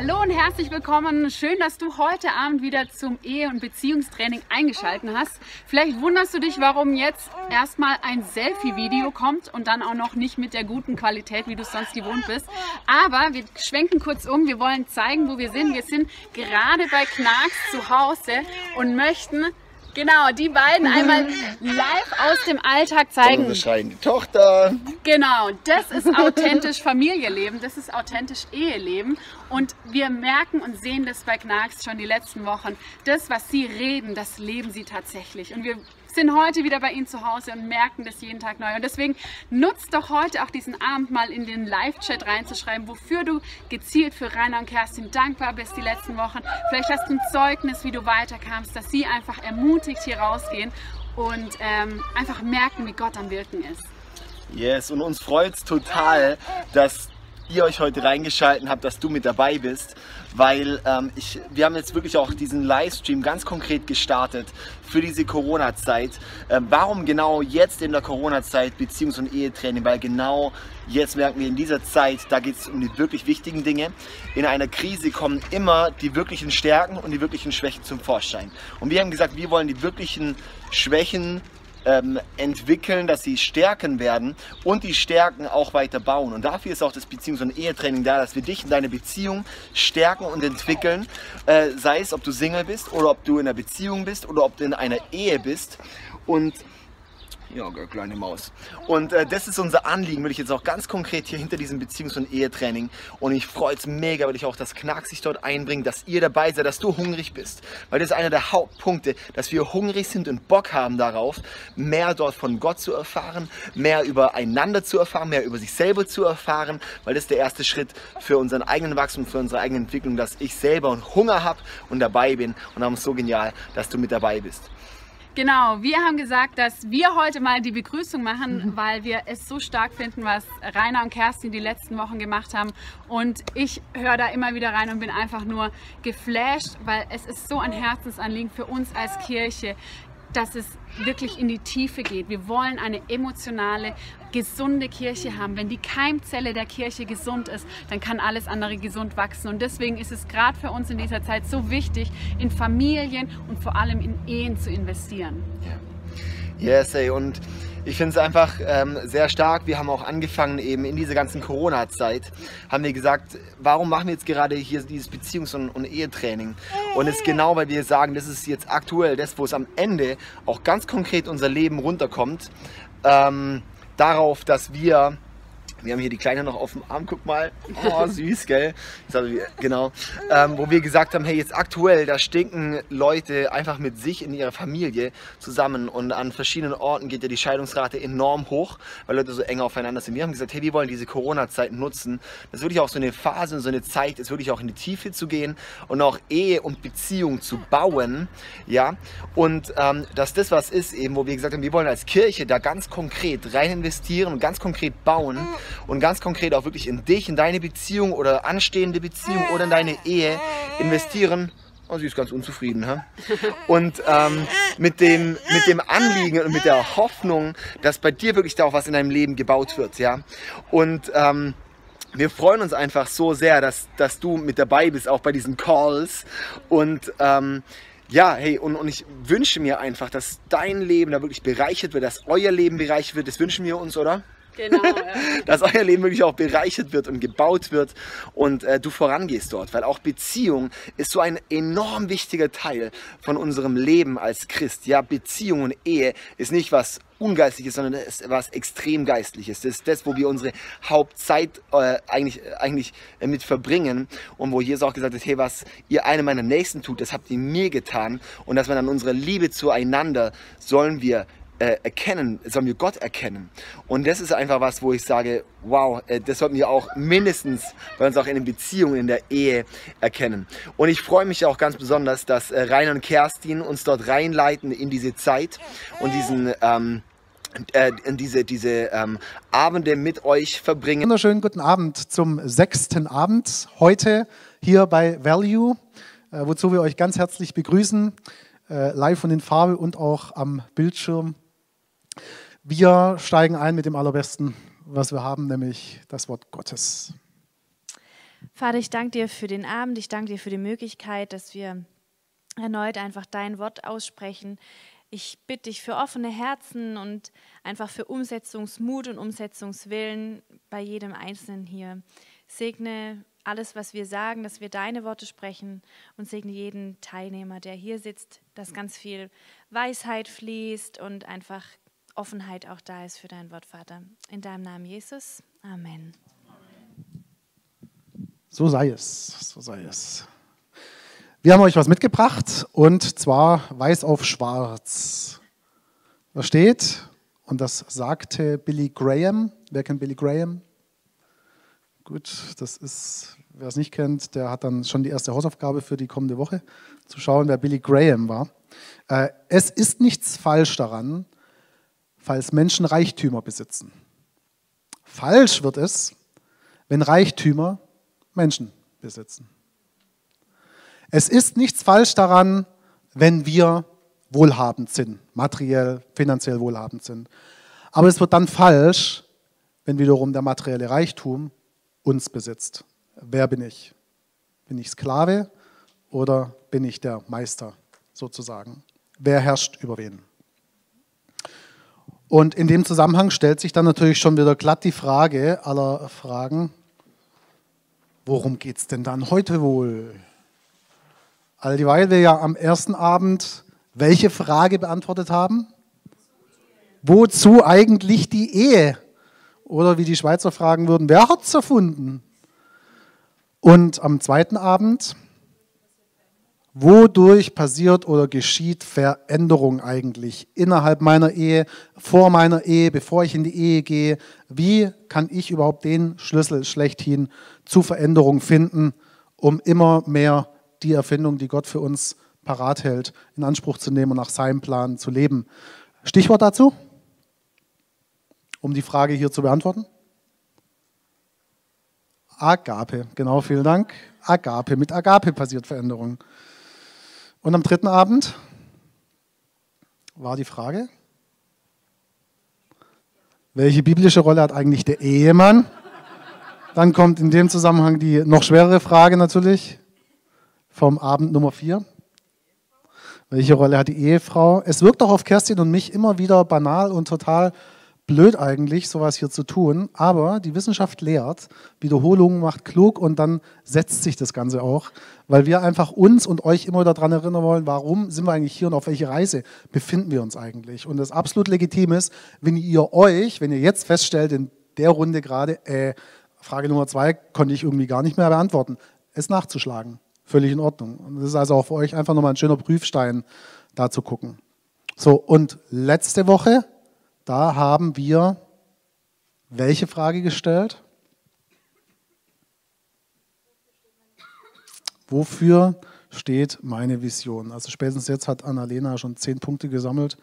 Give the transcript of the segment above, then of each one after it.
Hallo und herzlich willkommen. Schön, dass du heute Abend wieder zum Ehe- und Beziehungstraining eingeschaltet hast. Vielleicht wunderst du dich, warum jetzt erstmal ein Selfie-Video kommt und dann auch noch nicht mit der guten Qualität, wie du es sonst gewohnt bist. Aber wir schwenken kurz um. Wir wollen zeigen, wo wir sind. Wir sind gerade bei Knarks zu Hause und möchten Genau, die beiden einmal live aus dem Alltag zeigen. Unsere schreiende Tochter. Genau, das ist authentisch Familienleben, das ist authentisch Eheleben. Und wir merken und sehen das bei Knarks schon die letzten Wochen. Das, was sie reden, das leben sie tatsächlich. Und wir sind heute wieder bei Ihnen zu Hause und merken das jeden Tag neu. Und deswegen nutzt doch heute auch diesen Abend mal in den Live-Chat reinzuschreiben, wofür du gezielt für Rainer und Kerstin dankbar bist die letzten Wochen. Vielleicht hast du ein Zeugnis, wie du weiterkamst, dass sie einfach ermutigt hier rausgehen und ähm, einfach merken, wie Gott am Wirken ist. Yes, und uns freut es total, dass ihr euch heute reingeschalten habt, dass du mit dabei bist, weil ähm, ich, wir haben jetzt wirklich auch diesen Livestream ganz konkret gestartet für diese Corona-Zeit. Ähm, warum genau jetzt in der Corona-Zeit Beziehungs- und Ehetraining? Weil genau jetzt merken wir in dieser Zeit, da geht es um die wirklich wichtigen Dinge. In einer Krise kommen immer die wirklichen Stärken und die wirklichen Schwächen zum Vorschein. Und wir haben gesagt, wir wollen die wirklichen Schwächen ähm, entwickeln, dass sie stärken werden und die Stärken auch weiter bauen. Und dafür ist auch das Beziehungs- und Ehetraining da, dass wir dich in deine Beziehung stärken und entwickeln. Äh, sei es, ob du Single bist oder ob du in einer Beziehung bist oder ob du in einer Ehe bist. Und ja, kleine Maus. Und äh, das ist unser Anliegen, will ich jetzt auch ganz konkret hier hinter diesem Beziehungs- und Ehetraining. Und ich freue es mega, weil ich auch das Knack sich dort einbringe, dass ihr dabei seid, dass du hungrig bist. Weil das ist einer der Hauptpunkte, dass wir hungrig sind und Bock haben darauf, mehr dort von Gott zu erfahren, mehr übereinander zu erfahren, mehr über sich selber zu erfahren, weil das ist der erste Schritt für unseren eigenen Wachstum, für unsere eigene Entwicklung, dass ich selber Hunger habe und dabei bin. Und darum ist es so genial, dass du mit dabei bist. Genau, wir haben gesagt, dass wir heute mal die Begrüßung machen, mhm. weil wir es so stark finden, was Rainer und Kerstin die letzten Wochen gemacht haben. Und ich höre da immer wieder rein und bin einfach nur geflasht, weil es ist so ein Herzensanliegen für uns als Kirche, dass es wirklich in die Tiefe geht. Wir wollen eine emotionale, gesunde Kirche haben. Wenn die Keimzelle der Kirche gesund ist, dann kann alles andere gesund wachsen. Und deswegen ist es gerade für uns in dieser Zeit so wichtig, in Familien und vor allem in Ehen zu investieren. Yes, ey, und ich finde es einfach ähm, sehr stark. Wir haben auch angefangen, eben in dieser ganzen Corona-Zeit, haben wir gesagt, warum machen wir jetzt gerade hier dieses Beziehungs- und, und Ehetraining? Und es ist genau, weil wir sagen, das ist jetzt aktuell das, wo es am Ende auch ganz konkret unser Leben runterkommt, ähm, darauf, dass wir wir haben hier die Kleine noch auf dem Arm, guck mal. Oh, süß, gell? genau. Ähm, wo wir gesagt haben, hey, jetzt aktuell, da stinken Leute einfach mit sich in ihrer Familie zusammen und an verschiedenen Orten geht ja die Scheidungsrate enorm hoch, weil Leute so eng aufeinander sind. Wir haben gesagt, hey, wir wollen diese Corona-Zeit nutzen. Das ist wirklich auch so eine Phase und so eine Zeit, ist wirklich auch in die Tiefe zu gehen und auch Ehe und Beziehung zu bauen, ja. Und ähm, dass das was ist eben, wo wir gesagt haben, wir wollen als Kirche da ganz konkret rein investieren und ganz konkret bauen und ganz konkret auch wirklich in dich, in deine Beziehung oder anstehende Beziehung oder in deine Ehe investieren. Oh, sie ist ganz unzufrieden. Hä? Und ähm, mit, dem, mit dem Anliegen und mit der Hoffnung, dass bei dir wirklich da auch was in deinem Leben gebaut wird. Ja? Und ähm, wir freuen uns einfach so sehr, dass, dass du mit dabei bist, auch bei diesen Calls. Und ähm, ja, hey, und, und ich wünsche mir einfach, dass dein Leben da wirklich bereichert wird, dass euer Leben bereichert wird. Das wünschen wir uns, oder? Genau, ja. dass euer Leben wirklich auch bereichert wird und gebaut wird und äh, du vorangehst dort. Weil auch Beziehung ist so ein enorm wichtiger Teil von unserem Leben als Christ. Ja, Beziehung und Ehe ist nicht was Ungeistliches, sondern es ist was extrem Geistliches. Das ist das, wo wir unsere Hauptzeit äh, eigentlich, eigentlich äh, mit verbringen und wo Jesus auch gesagt hat, hey, was ihr einem meiner Nächsten tut, das habt ihr mir getan und dass wir dann unsere Liebe zueinander sollen wir äh, erkennen, sollen wir Gott erkennen. Und das ist einfach was, wo ich sage, wow, äh, das sollten wir auch mindestens bei uns auch in den Beziehungen, in der Ehe erkennen. Und ich freue mich auch ganz besonders, dass äh, Rainer und Kerstin uns dort reinleiten in diese Zeit und diesen ähm, äh, diese, diese ähm, Abende mit euch verbringen. Wunderschönen guten Abend zum sechsten Abend heute hier bei Value, äh, wozu wir euch ganz herzlich begrüßen, äh, live und in Farbe und auch am Bildschirm. Wir steigen ein mit dem Allerbesten, was wir haben, nämlich das Wort Gottes. Vater, ich danke dir für den Abend, ich danke dir für die Möglichkeit, dass wir erneut einfach dein Wort aussprechen. Ich bitte dich für offene Herzen und einfach für Umsetzungsmut und Umsetzungswillen bei jedem Einzelnen hier. Segne alles, was wir sagen, dass wir deine Worte sprechen und segne jeden Teilnehmer, der hier sitzt, dass ganz viel Weisheit fließt und einfach Offenheit auch da ist für dein Wort, Vater. In deinem Namen, Jesus. Amen. So sei es, so sei es. Wir haben euch was mitgebracht und zwar weiß auf schwarz. Da steht, und das sagte Billy Graham. Wer kennt Billy Graham? Gut, das ist, wer es nicht kennt, der hat dann schon die erste Hausaufgabe für die kommende Woche, zu schauen, wer Billy Graham war. Äh, es ist nichts falsch daran, falls Menschen Reichtümer besitzen. Falsch wird es, wenn Reichtümer Menschen besitzen. Es ist nichts falsch daran, wenn wir wohlhabend sind, materiell, finanziell wohlhabend sind. Aber es wird dann falsch, wenn wiederum der materielle Reichtum uns besitzt. Wer bin ich? Bin ich Sklave oder bin ich der Meister sozusagen? Wer herrscht über wen? Und in dem Zusammenhang stellt sich dann natürlich schon wieder glatt die Frage aller Fragen, Worum geht es denn dann heute wohl? All dieweil wir ja am ersten Abend welche Frage beantwortet haben? Wozu eigentlich die Ehe? Oder wie die Schweizer fragen würden, wer hat es erfunden? Und am zweiten Abend Wodurch passiert oder geschieht Veränderung eigentlich innerhalb meiner Ehe, vor meiner Ehe, bevor ich in die Ehe gehe? Wie kann ich überhaupt den Schlüssel schlechthin zu Veränderung finden, um immer mehr die Erfindung, die Gott für uns parat hält, in Anspruch zu nehmen und nach seinem Plan zu leben? Stichwort dazu, um die Frage hier zu beantworten? Agape, genau, vielen Dank. Agape, mit Agape passiert Veränderung. Und am dritten Abend war die Frage, welche biblische Rolle hat eigentlich der Ehemann? Dann kommt in dem Zusammenhang die noch schwerere Frage natürlich vom Abend Nummer vier. Welche Rolle hat die Ehefrau? Es wirkt auch auf Kerstin und mich immer wieder banal und total blöd eigentlich, sowas hier zu tun, aber die Wissenschaft lehrt, Wiederholung macht klug und dann setzt sich das Ganze auch, weil wir einfach uns und euch immer daran erinnern wollen, warum sind wir eigentlich hier und auf welche Reise befinden wir uns eigentlich. Und das absolut legitim ist, wenn ihr euch, wenn ihr jetzt feststellt, in der Runde gerade, äh, Frage Nummer zwei konnte ich irgendwie gar nicht mehr beantworten, es nachzuschlagen. Völlig in Ordnung. Und das ist also auch für euch einfach nochmal ein schöner Prüfstein, da zu gucken. So, und letzte Woche da haben wir welche Frage gestellt? Wofür steht meine Vision? Also spätestens jetzt hat Annalena schon zehn Punkte gesammelt.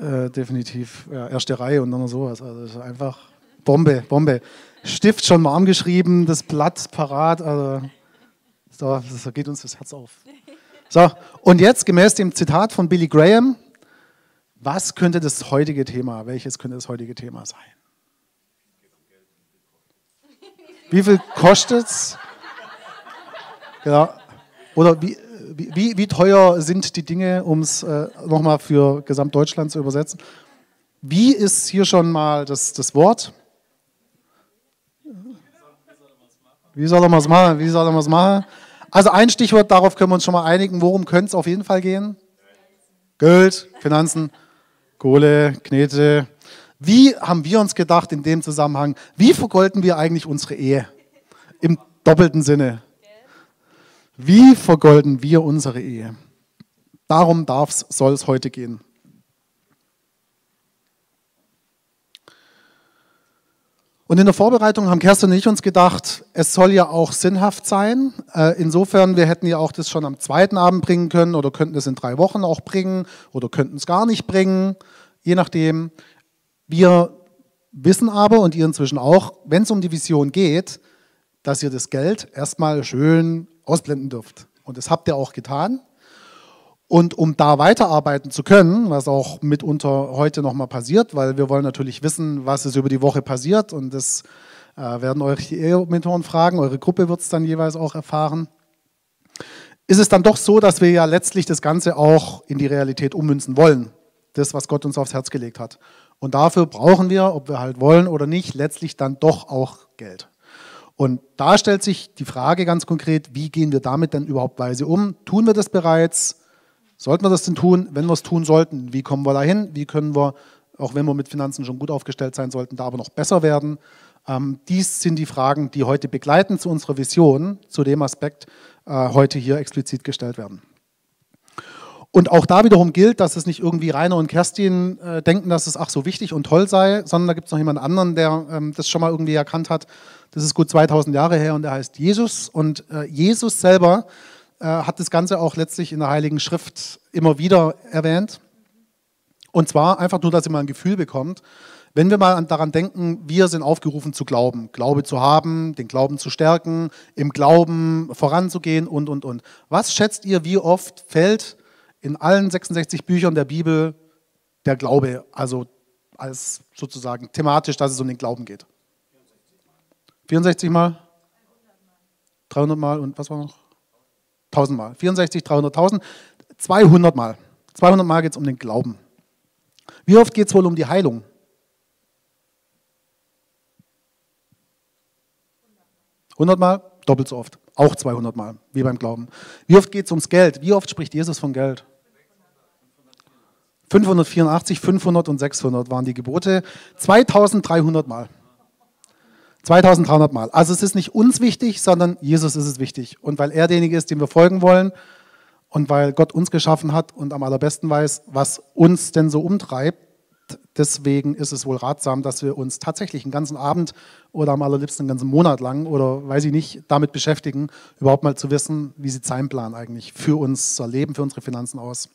Äh, definitiv ja, erste Reihe und dann sowas. Also das ist einfach Bombe, Bombe. Stift schon warm geschrieben, das Blatt parat. Also so, das geht uns das Herz auf. So, und jetzt gemäß dem Zitat von Billy Graham, was könnte das heutige Thema, welches könnte das heutige Thema sein? Wie viel kostet es? Genau. Oder wie, wie, wie teuer sind die Dinge, um es äh, nochmal für Gesamtdeutschland zu übersetzen? Wie ist hier schon mal das, das Wort? Wie soll er es machen? Wie soll er es machen? Also ein Stichwort, darauf können wir uns schon mal einigen. Worum könnte es auf jeden Fall gehen? Geld, Finanzen, Kohle, Knete. Wie haben wir uns gedacht in dem Zusammenhang, wie vergolden wir eigentlich unsere Ehe? Im doppelten Sinne. Wie vergolden wir unsere Ehe? Darum darf's, soll es heute gehen. Und in der Vorbereitung haben Kerstin und ich uns gedacht, es soll ja auch sinnhaft sein. Äh, insofern, wir hätten ja auch das schon am zweiten Abend bringen können oder könnten es in drei Wochen auch bringen oder könnten es gar nicht bringen, je nachdem. Wir wissen aber und ihr inzwischen auch, wenn es um die Vision geht, dass ihr das Geld erstmal schön ausblenden dürft. Und das habt ihr auch getan. Und um da weiterarbeiten zu können, was auch mitunter heute nochmal passiert, weil wir wollen natürlich wissen, was ist über die Woche passiert und das äh, werden euch die Ehementoren fragen, eure Gruppe wird es dann jeweils auch erfahren. Ist es dann doch so, dass wir ja letztlich das Ganze auch in die Realität ummünzen wollen? Das, was Gott uns aufs Herz gelegt hat. Und dafür brauchen wir, ob wir halt wollen oder nicht, letztlich dann doch auch Geld. Und da stellt sich die Frage ganz konkret, wie gehen wir damit denn überhaupt weise um? Tun wir das bereits? Sollten wir das denn tun? Wenn wir es tun sollten, wie kommen wir dahin? Wie können wir, auch wenn wir mit Finanzen schon gut aufgestellt sein sollten, da aber noch besser werden? Ähm, dies sind die Fragen, die heute begleitend zu unserer Vision, zu dem Aspekt, äh, heute hier explizit gestellt werden. Und auch da wiederum gilt, dass es nicht irgendwie Rainer und Kerstin äh, denken, dass es ach so wichtig und toll sei, sondern da gibt es noch jemand anderen, der ähm, das schon mal irgendwie erkannt hat. Das ist gut 2000 Jahre her und der heißt Jesus. Und äh, Jesus selber äh, hat das Ganze auch letztlich in der Heiligen Schrift immer wieder erwähnt. Und zwar einfach nur, dass ihr mal ein Gefühl bekommt. Wenn wir mal daran denken, wir sind aufgerufen zu glauben, Glaube zu haben, den Glauben zu stärken, im Glauben voranzugehen und, und, und. Was schätzt ihr, wie oft fällt in allen 66 Büchern der Bibel der Glaube, also als sozusagen thematisch, dass es um den Glauben geht. 64 Mal? 300 Mal und was war noch? 1000 Mal. 64, 300, 1000, 200 Mal. 200 Mal geht es um den Glauben. Wie oft geht es wohl um die Heilung? Hundertmal, doppelt so oft. Auch 200 Mal, wie beim Glauben. Wie oft geht es ums Geld? Wie oft spricht Jesus von Geld? 584, 500 und 600 waren die Gebote. 2300 Mal. 2300 Mal. Also es ist nicht uns wichtig, sondern Jesus ist es wichtig. Und weil er derjenige ist, dem wir folgen wollen und weil Gott uns geschaffen hat und am allerbesten weiß, was uns denn so umtreibt, deswegen ist es wohl ratsam, dass wir uns tatsächlich einen ganzen Abend oder am allerliebsten einen ganzen Monat lang oder weiß ich nicht, damit beschäftigen, überhaupt mal zu wissen, wie sieht sein Plan eigentlich für unser Leben, für unsere Finanzen aus.